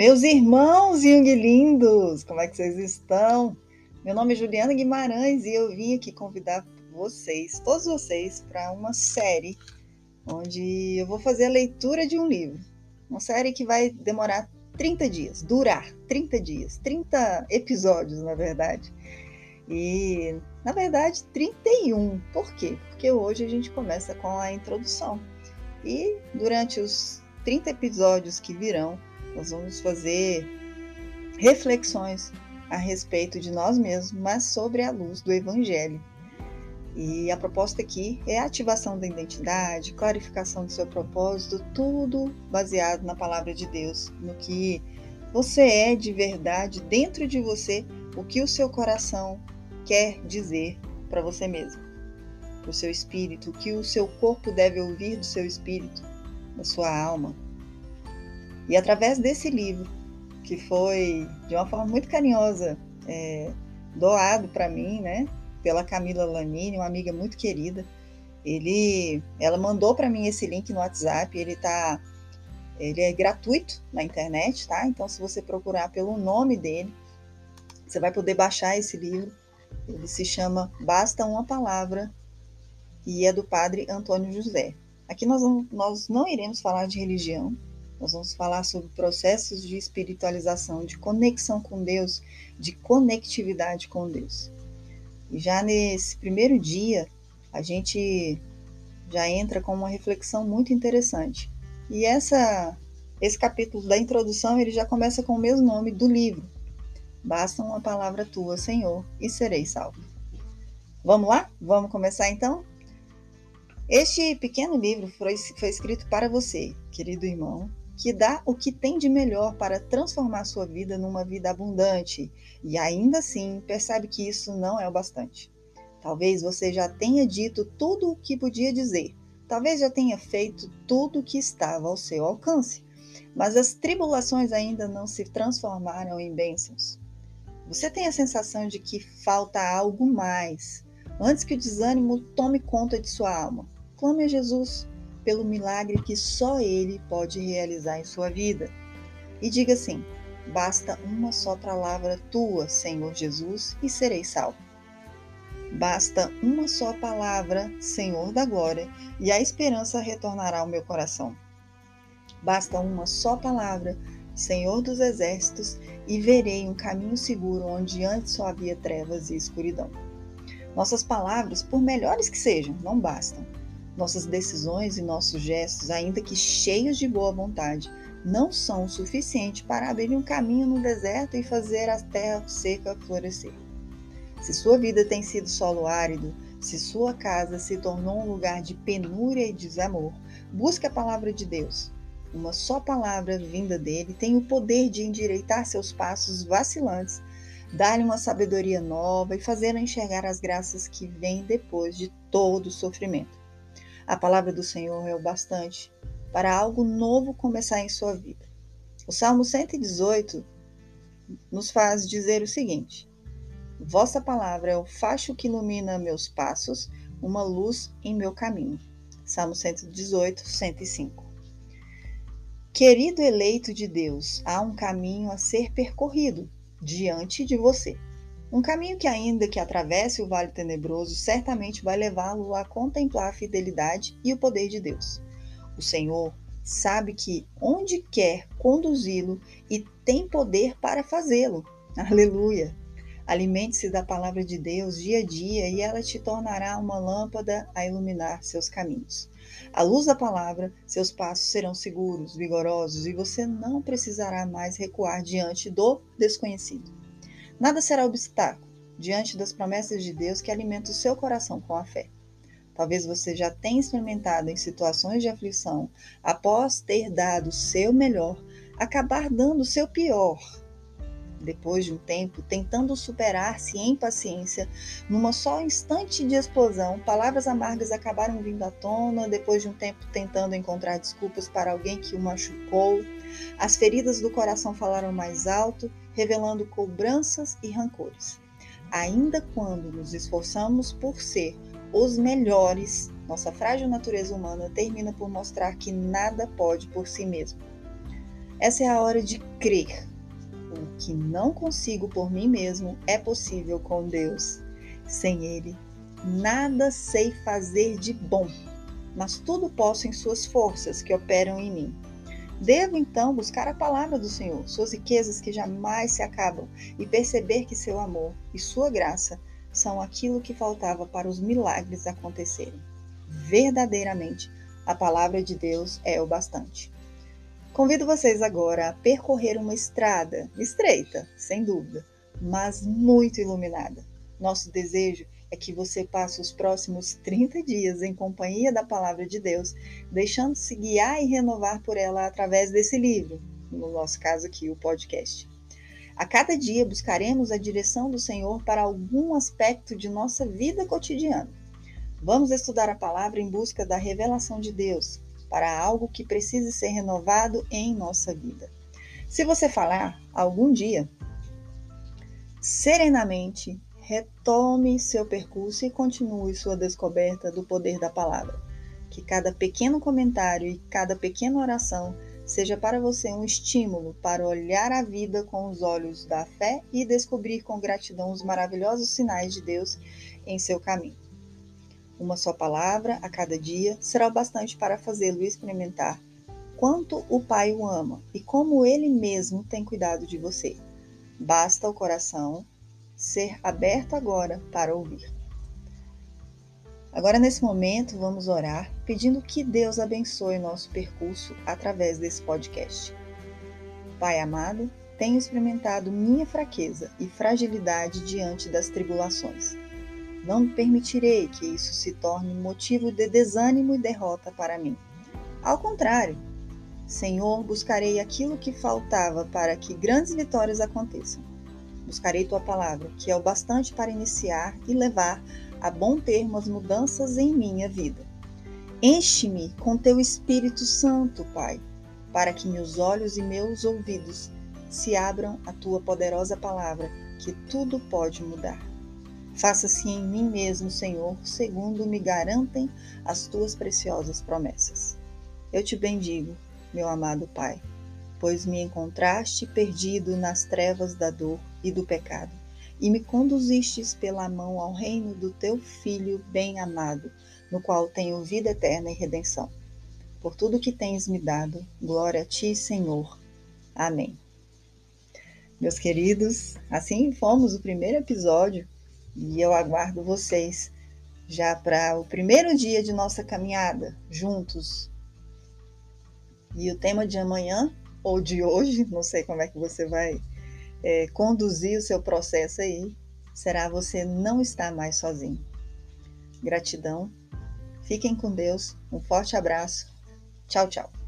Meus irmãos Jung lindos, como é que vocês estão? Meu nome é Juliana Guimarães e eu vim aqui convidar vocês, todos vocês, para uma série onde eu vou fazer a leitura de um livro. Uma série que vai demorar 30 dias, durar 30 dias, 30 episódios, na verdade. E, na verdade, 31. Por quê? Porque hoje a gente começa com a introdução. E durante os 30 episódios que virão, nós vamos fazer reflexões a respeito de nós mesmos, mas sobre a luz do Evangelho. E a proposta aqui é a ativação da identidade, clarificação do seu propósito, tudo baseado na palavra de Deus, no que você é de verdade dentro de você, o que o seu coração quer dizer para você mesmo, para o seu espírito, o que o seu corpo deve ouvir do seu espírito, da sua alma. E através desse livro, que foi de uma forma muito carinhosa é, doado para mim, né, pela Camila Lanini, uma amiga muito querida, ele, ela mandou para mim esse link no WhatsApp. Ele tá, ele é gratuito na internet, tá? Então, se você procurar pelo nome dele, você vai poder baixar esse livro. Ele se chama Basta uma Palavra e é do Padre Antônio José. Aqui nós nós não iremos falar de religião, nós vamos falar sobre processos de espiritualização, de conexão com Deus, de conectividade com Deus. E já nesse primeiro dia, a gente já entra com uma reflexão muito interessante. E essa esse capítulo da introdução, ele já começa com o mesmo nome do livro. Basta uma palavra tua, Senhor, e serei salvo. Vamos lá? Vamos começar então? Este pequeno livro foi, foi escrito para você, querido irmão, que dá o que tem de melhor para transformar sua vida numa vida abundante e ainda assim percebe que isso não é o bastante. Talvez você já tenha dito tudo o que podia dizer, talvez já tenha feito tudo o que estava ao seu alcance, mas as tribulações ainda não se transformaram em bênçãos. Você tem a sensação de que falta algo mais. Antes que o desânimo tome conta de sua alma, clame a Jesus pelo milagre que só Ele pode realizar em sua vida. E diga assim: basta uma só palavra tua, Senhor Jesus, e serei salvo. Basta uma só palavra, Senhor da glória, e a esperança retornará ao meu coração. Basta uma só palavra, Senhor dos exércitos, e verei um caminho seguro onde antes só havia trevas e escuridão. Nossas palavras, por melhores que sejam, não bastam. Nossas decisões e nossos gestos, ainda que cheios de boa vontade, não são o suficiente para abrir um caminho no deserto e fazer a terra seca florescer. Se sua vida tem sido solo árido, se sua casa se tornou um lugar de penúria e desamor, busque a palavra de Deus. Uma só palavra vinda dele tem o poder de endireitar seus passos vacilantes, dar-lhe uma sabedoria nova e fazer enxergar as graças que vêm depois de todo o sofrimento. A palavra do Senhor é o bastante para algo novo começar em sua vida. O Salmo 118 nos faz dizer o seguinte: Vossa palavra é o facho que ilumina meus passos, uma luz em meu caminho. Salmo 118, 105. Querido eleito de Deus, há um caminho a ser percorrido diante de você. Um caminho que, ainda que atravesse o vale tenebroso, certamente vai levá-lo a contemplar a fidelidade e o poder de Deus. O Senhor sabe que onde quer conduzi-lo e tem poder para fazê-lo. Aleluia! Alimente-se da palavra de Deus dia a dia e ela te tornará uma lâmpada a iluminar seus caminhos. À luz da palavra, seus passos serão seguros, vigorosos e você não precisará mais recuar diante do desconhecido. Nada será obstáculo diante das promessas de Deus que alimentam o seu coração com a fé. Talvez você já tenha experimentado em situações de aflição, após ter dado o seu melhor, acabar dando o seu pior. Depois de um tempo, tentando superar-se em paciência, numa só instante de explosão, palavras amargas acabaram vindo à tona, depois de um tempo tentando encontrar desculpas para alguém que o machucou. As feridas do coração falaram mais alto revelando cobranças e rancores. Ainda quando nos esforçamos por ser os melhores, nossa frágil natureza humana termina por mostrar que nada pode por si mesmo. Essa é a hora de crer. O que não consigo por mim mesmo é possível com Deus. Sem Ele, nada sei fazer de bom, mas tudo posso em Suas forças que operam em mim. Devo então buscar a palavra do Senhor, suas riquezas que jamais se acabam, e perceber que seu amor e sua graça são aquilo que faltava para os milagres acontecerem. Verdadeiramente, a palavra de Deus é o bastante. Convido vocês agora a percorrer uma estrada estreita, sem dúvida, mas muito iluminada. Nosso desejo é que você passe os próximos 30 dias em companhia da palavra de Deus, deixando-se guiar e renovar por ela através desse livro, no nosso caso aqui, o podcast. A cada dia buscaremos a direção do Senhor para algum aspecto de nossa vida cotidiana. Vamos estudar a palavra em busca da revelação de Deus para algo que precise ser renovado em nossa vida. Se você falar algum dia, serenamente retome seu percurso e continue sua descoberta do poder da palavra. Que cada pequeno comentário e cada pequena oração seja para você um estímulo para olhar a vida com os olhos da fé e descobrir com gratidão os maravilhosos sinais de Deus em seu caminho. Uma só palavra a cada dia será o bastante para fazê-lo experimentar quanto o Pai o ama e como ele mesmo tem cuidado de você. Basta o coração ser aberto agora para ouvir. Agora, nesse momento, vamos orar pedindo que Deus abençoe nosso percurso através desse podcast. Pai amado, tenho experimentado minha fraqueza e fragilidade diante das tribulações. Não permitirei que isso se torne motivo de desânimo e derrota para mim. Ao contrário, Senhor, buscarei aquilo que faltava para que grandes vitórias aconteçam buscarei tua palavra, que é o bastante para iniciar e levar a bom termo as mudanças em minha vida. Enche-me com teu Espírito Santo, Pai, para que meus olhos e meus ouvidos se abram à tua poderosa palavra, que tudo pode mudar. Faça-se em mim mesmo, Senhor, segundo me garantem as tuas preciosas promessas. Eu te bendigo, meu amado Pai, pois me encontraste perdido nas trevas da dor e do pecado, e me conduzistes pela mão ao reino do teu Filho bem-amado, no qual tenho vida eterna e redenção. Por tudo que tens me dado, glória a ti, Senhor. Amém. Meus queridos, assim fomos o primeiro episódio e eu aguardo vocês já para o primeiro dia de nossa caminhada juntos. E o tema de amanhã, ou de hoje, não sei como é que você vai é, conduzir o seu processo aí, será você não estar mais sozinho. Gratidão, fiquem com Deus, um forte abraço, tchau, tchau.